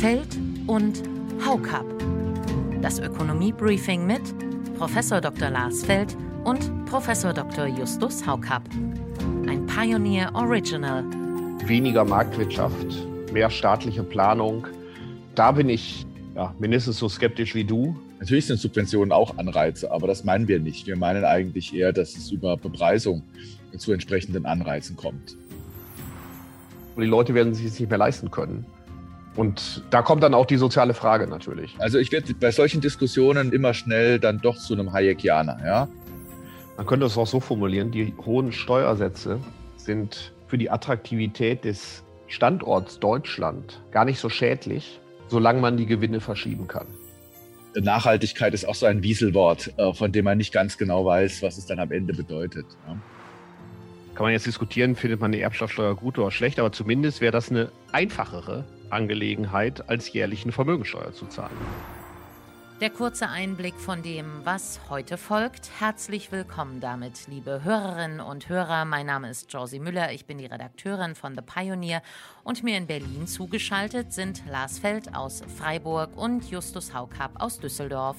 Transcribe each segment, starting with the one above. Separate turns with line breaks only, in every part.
Feld und Haukap. Das Ökonomie-Briefing mit Prof. Dr. Lars Feld und Prof. Dr. Justus Haukap. Ein Pioneer Original.
Weniger Marktwirtschaft, mehr staatliche Planung. Da bin ich ja, mindestens so skeptisch wie du.
Natürlich sind Subventionen auch Anreize, aber das meinen wir nicht. Wir meinen eigentlich eher, dass es über Bepreisung zu entsprechenden Anreizen kommt.
Und die Leute werden sich es nicht mehr leisten können. Und da kommt dann auch die soziale Frage natürlich.
Also ich werde bei solchen Diskussionen immer schnell dann doch zu einem Hayekianer, ja.
Man könnte es auch so formulieren, die hohen Steuersätze sind für die Attraktivität des Standorts Deutschland gar nicht so schädlich, solange man die Gewinne verschieben kann.
Nachhaltigkeit ist auch so ein Wieselwort, äh, von dem man nicht ganz genau weiß, was es dann am Ende bedeutet.
Kann man jetzt diskutieren, findet man die Erbschaftssteuer gut oder schlecht, aber zumindest wäre das eine einfachere Angelegenheit, als jährlich eine Vermögensteuer zu zahlen.
Der kurze Einblick von dem, was heute folgt. Herzlich willkommen damit, liebe Hörerinnen und Hörer. Mein Name ist Josie Müller, ich bin die Redakteurin von The Pioneer und mir in Berlin zugeschaltet sind Lars Feld aus Freiburg und Justus Haukap aus Düsseldorf.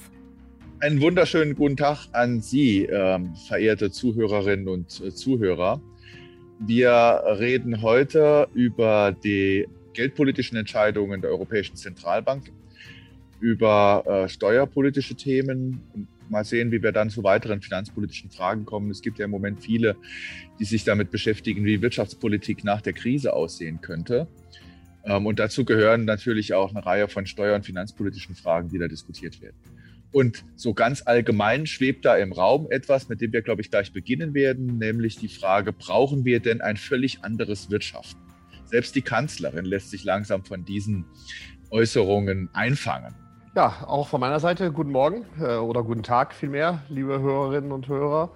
Einen wunderschönen guten Tag an Sie, äh, verehrte Zuhörerinnen und äh, Zuhörer. Wir reden heute über die geldpolitischen Entscheidungen der Europäischen Zentralbank über äh, steuerpolitische Themen und mal sehen, wie wir dann zu weiteren finanzpolitischen Fragen kommen. Es gibt ja im Moment viele, die sich damit beschäftigen, wie Wirtschaftspolitik nach der Krise aussehen könnte. Ähm, und dazu gehören natürlich auch eine Reihe von steuer- und finanzpolitischen Fragen, die da diskutiert werden. Und so ganz allgemein schwebt da im Raum etwas, mit dem wir, glaube ich, gleich beginnen werden, nämlich die Frage, brauchen wir denn ein völlig anderes Wirtschaften? Selbst die Kanzlerin lässt sich langsam von diesen Äußerungen einfangen.
Ja, auch von meiner Seite guten Morgen äh, oder guten Tag vielmehr, liebe Hörerinnen und Hörer.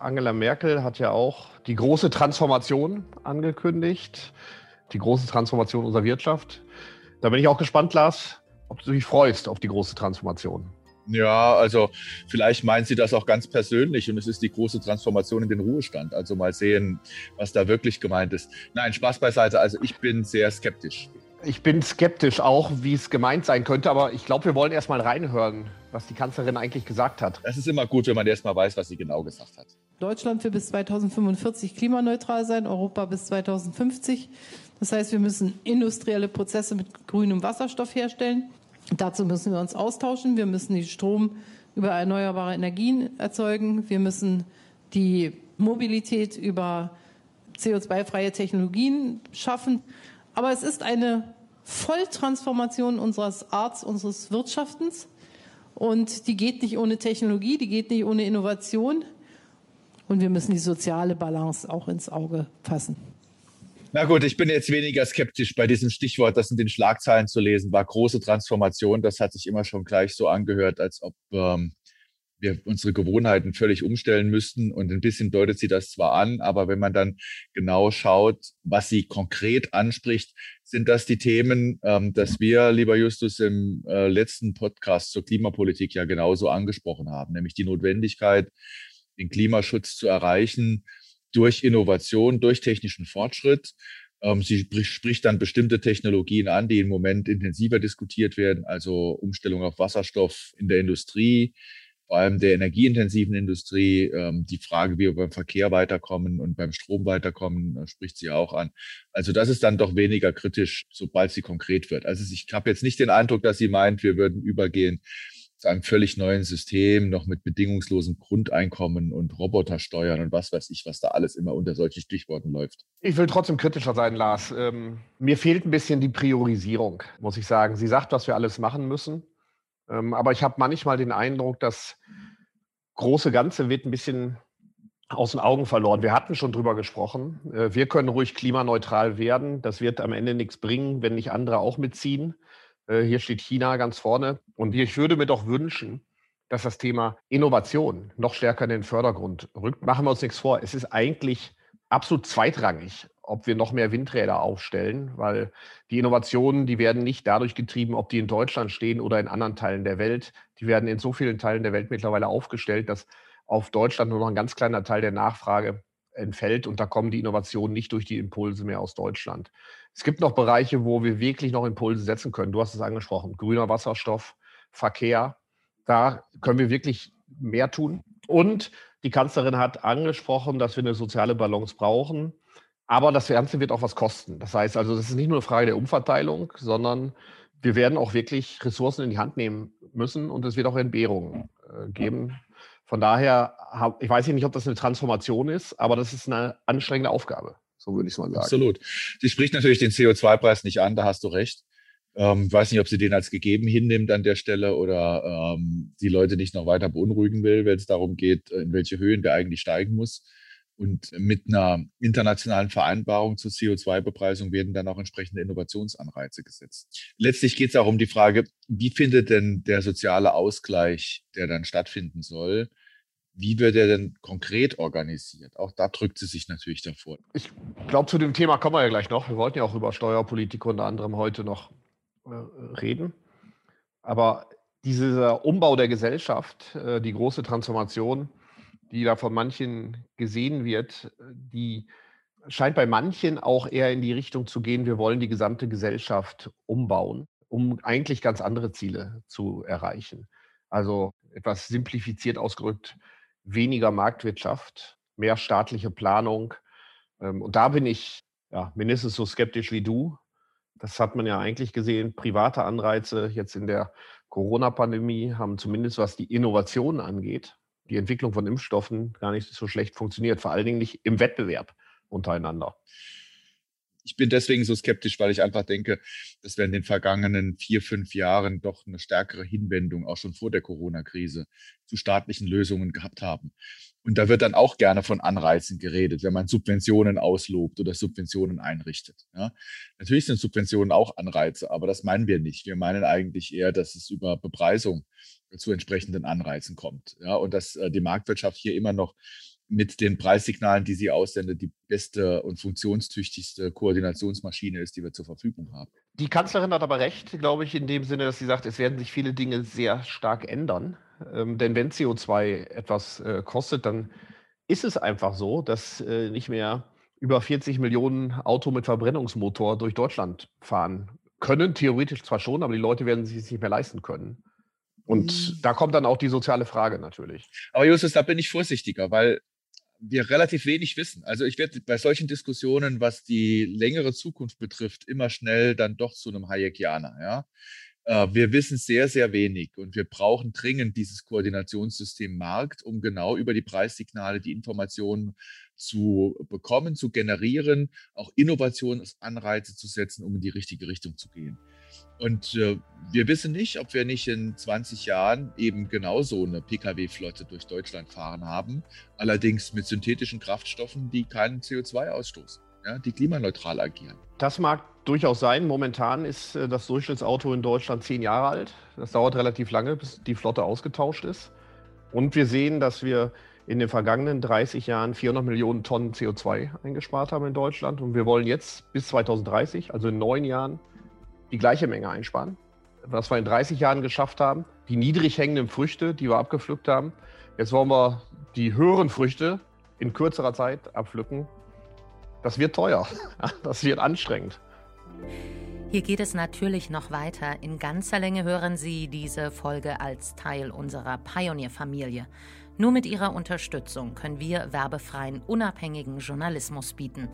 Angela Merkel hat ja auch die große Transformation angekündigt, die große Transformation unserer Wirtschaft. Da bin ich auch gespannt, Lars, ob du dich freust auf die große Transformation.
Ja, also vielleicht meint sie das auch ganz persönlich und es ist die große Transformation in den Ruhestand. Also mal sehen, was da wirklich gemeint ist. Nein, Spaß beiseite. Also ich bin sehr skeptisch.
Ich bin skeptisch auch, wie es gemeint sein könnte, aber ich glaube, wir wollen erst mal reinhören, was die Kanzlerin eigentlich gesagt hat.
Es ist immer gut, wenn man erst mal weiß, was sie genau gesagt hat.
Deutschland will bis 2045 klimaneutral sein, Europa bis 2050. Das heißt, wir müssen industrielle Prozesse mit grünem Wasserstoff herstellen. Dazu müssen wir uns austauschen. Wir müssen den Strom über erneuerbare Energien erzeugen. Wir müssen die Mobilität über CO2-freie Technologien schaffen. Aber es ist eine Volltransformation unseres Arts, unseres Wirtschaftens. Und die geht nicht ohne Technologie, die geht nicht ohne Innovation. Und wir müssen die soziale Balance auch ins Auge fassen.
Na gut, ich bin jetzt weniger skeptisch bei diesem Stichwort, das in den Schlagzeilen zu lesen war. Große Transformation, das hat sich immer schon gleich so angehört, als ob ähm, wir unsere Gewohnheiten völlig umstellen müssten. Und ein bisschen deutet sie das zwar an, aber wenn man dann genau schaut, was sie konkret anspricht, sind das die Themen, ähm, dass wir, lieber Justus, im äh, letzten Podcast zur Klimapolitik ja genauso angesprochen haben, nämlich die Notwendigkeit, den Klimaschutz zu erreichen durch Innovation, durch technischen Fortschritt. Ähm, sie spricht dann bestimmte Technologien an, die im Moment intensiver diskutiert werden, also Umstellung auf Wasserstoff in der Industrie, vor allem der energieintensiven Industrie, ähm, die Frage, wie wir beim Verkehr weiterkommen und beim Strom weiterkommen, äh, spricht sie auch an. Also das ist dann doch weniger kritisch, sobald sie konkret wird. Also ich habe jetzt nicht den Eindruck, dass sie meint, wir würden übergehen einem völlig neuen System, noch mit bedingungslosem Grundeinkommen und Robotersteuern und was weiß ich, was da alles immer unter solchen Stichworten läuft.
Ich will trotzdem kritischer sein, Lars. Ähm, mir fehlt ein bisschen die Priorisierung, muss ich sagen. Sie sagt, was wir alles machen müssen. Ähm, aber ich habe manchmal den Eindruck, das große Ganze wird ein bisschen aus den Augen verloren. Wir hatten schon drüber gesprochen. Äh, wir können ruhig klimaneutral werden. Das wird am Ende nichts bringen, wenn nicht andere auch mitziehen. Äh, hier steht China ganz vorne. Und ich würde mir doch wünschen, dass das Thema Innovation noch stärker in den Vordergrund rückt. Machen wir uns nichts vor. Es ist eigentlich absolut zweitrangig, ob wir noch mehr Windräder aufstellen, weil die Innovationen, die werden nicht dadurch getrieben, ob die in Deutschland stehen oder in anderen Teilen der Welt. Die werden in so vielen Teilen der Welt mittlerweile aufgestellt, dass auf Deutschland nur noch ein ganz kleiner Teil der Nachfrage entfällt und da kommen die Innovationen nicht durch die Impulse mehr aus Deutschland. Es gibt noch Bereiche, wo wir wirklich noch Impulse setzen können. Du hast es angesprochen, grüner Wasserstoff, Verkehr. Da können wir wirklich mehr tun. Und die Kanzlerin hat angesprochen, dass wir eine soziale Balance brauchen. Aber das Ganze wird auch was kosten. Das heißt also, das ist nicht nur eine Frage der Umverteilung, sondern wir werden auch wirklich Ressourcen in die Hand nehmen müssen und es wird auch Entbehrungen äh, geben. Von daher, ich weiß nicht, ob das eine Transformation ist, aber das ist eine anstrengende Aufgabe. So würde ich es mal sagen.
Absolut. Sie spricht natürlich den CO2-Preis nicht an, da hast du recht. Ähm, weiß nicht, ob sie den als gegeben hinnimmt an der Stelle oder ähm, die Leute nicht noch weiter beunruhigen will, wenn es darum geht, in welche Höhen der eigentlich steigen muss. Und mit einer internationalen Vereinbarung zur CO2-Bepreisung werden dann auch entsprechende Innovationsanreize gesetzt. Letztlich geht es auch um die Frage, wie findet denn der soziale Ausgleich, der dann stattfinden soll, wie wird er denn konkret organisiert? Auch da drückt sie sich natürlich davor.
Ich glaube, zu dem Thema kommen wir ja gleich noch. Wir wollten ja auch über Steuerpolitik unter anderem heute noch äh, reden. Aber dieser Umbau der Gesellschaft, äh, die große Transformation, die da von manchen gesehen wird, die scheint bei manchen auch eher in die Richtung zu gehen, wir wollen die gesamte Gesellschaft umbauen, um eigentlich ganz andere Ziele zu erreichen. Also etwas simplifiziert ausgedrückt, weniger Marktwirtschaft, mehr staatliche Planung. Ähm, und da bin ich ja, mindestens so skeptisch wie du. Das hat man ja eigentlich gesehen. Private Anreize jetzt in der Corona-Pandemie haben zumindest was die Innovation angeht, die Entwicklung von Impfstoffen gar nicht so schlecht funktioniert, vor allen Dingen nicht im Wettbewerb untereinander.
Ich bin deswegen so skeptisch, weil ich einfach denke, dass wir in den vergangenen vier, fünf Jahren doch eine stärkere Hinwendung, auch schon vor der Corona-Krise, zu staatlichen Lösungen gehabt haben. Und da wird dann auch gerne von Anreizen geredet, wenn man Subventionen auslobt oder Subventionen einrichtet. Ja. Natürlich sind Subventionen auch Anreize, aber das meinen wir nicht. Wir meinen eigentlich eher, dass es über Bepreisung zu entsprechenden Anreizen kommt. Ja, und dass äh, die Marktwirtschaft hier immer noch mit den Preissignalen, die sie aussendet, die beste und funktionstüchtigste Koordinationsmaschine ist, die wir zur Verfügung haben.
Die Kanzlerin hat aber recht, glaube ich, in dem Sinne, dass sie sagt, es werden sich viele Dinge sehr stark ändern. Ähm, denn wenn CO2 etwas äh, kostet, dann ist es einfach so, dass äh, nicht mehr über 40 Millionen Auto mit Verbrennungsmotor durch Deutschland fahren können. Theoretisch zwar schon, aber die Leute werden sich es nicht mehr leisten können. Und mhm. da kommt dann auch die soziale Frage natürlich.
Aber Justus, da bin ich vorsichtiger, weil wir relativ wenig wissen. Also ich werde bei solchen Diskussionen, was die längere Zukunft betrifft, immer schnell dann doch zu einem Hayekianer. Ja? Äh, wir wissen sehr, sehr wenig und wir brauchen dringend dieses Koordinationssystem Markt, um genau über die Preissignale die Informationen zu bekommen, zu generieren, auch Innovationsanreize zu setzen, um in die richtige Richtung zu gehen. Und äh, wir wissen nicht, ob wir nicht in 20 Jahren eben genauso eine Pkw-Flotte durch Deutschland fahren haben, allerdings mit synthetischen Kraftstoffen, die keinen CO2 ausstoßen, ja, die klimaneutral agieren.
Das mag durchaus sein. Momentan ist äh, das Durchschnittsauto in Deutschland zehn Jahre alt. Das dauert relativ lange, bis die Flotte ausgetauscht ist. Und wir sehen, dass wir in den vergangenen 30 Jahren 400 Millionen Tonnen CO2 eingespart haben in Deutschland. Und wir wollen jetzt bis 2030, also in neun Jahren, die gleiche Menge einsparen. Was wir in 30 Jahren geschafft haben, die niedrig hängenden Früchte, die wir abgepflückt haben. Jetzt wollen wir die höheren Früchte in kürzerer Zeit abpflücken. Das wird teuer. Das wird anstrengend.
Hier geht es natürlich noch weiter. In ganzer Länge hören Sie diese Folge als Teil unserer Pioneer-Familie. Nur mit Ihrer Unterstützung können wir werbefreien, unabhängigen Journalismus bieten.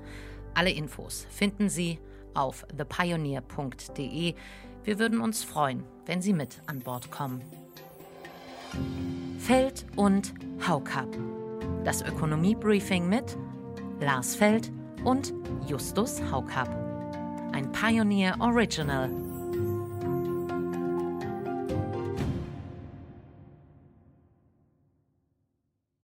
Alle Infos finden Sie auf thepioneer.de. Wir würden uns freuen, wenn Sie mit an Bord kommen. Feld und Haukap. Das Ökonomie-Briefing mit Lars Feld und Justus Haukap. Ein Pioneer Original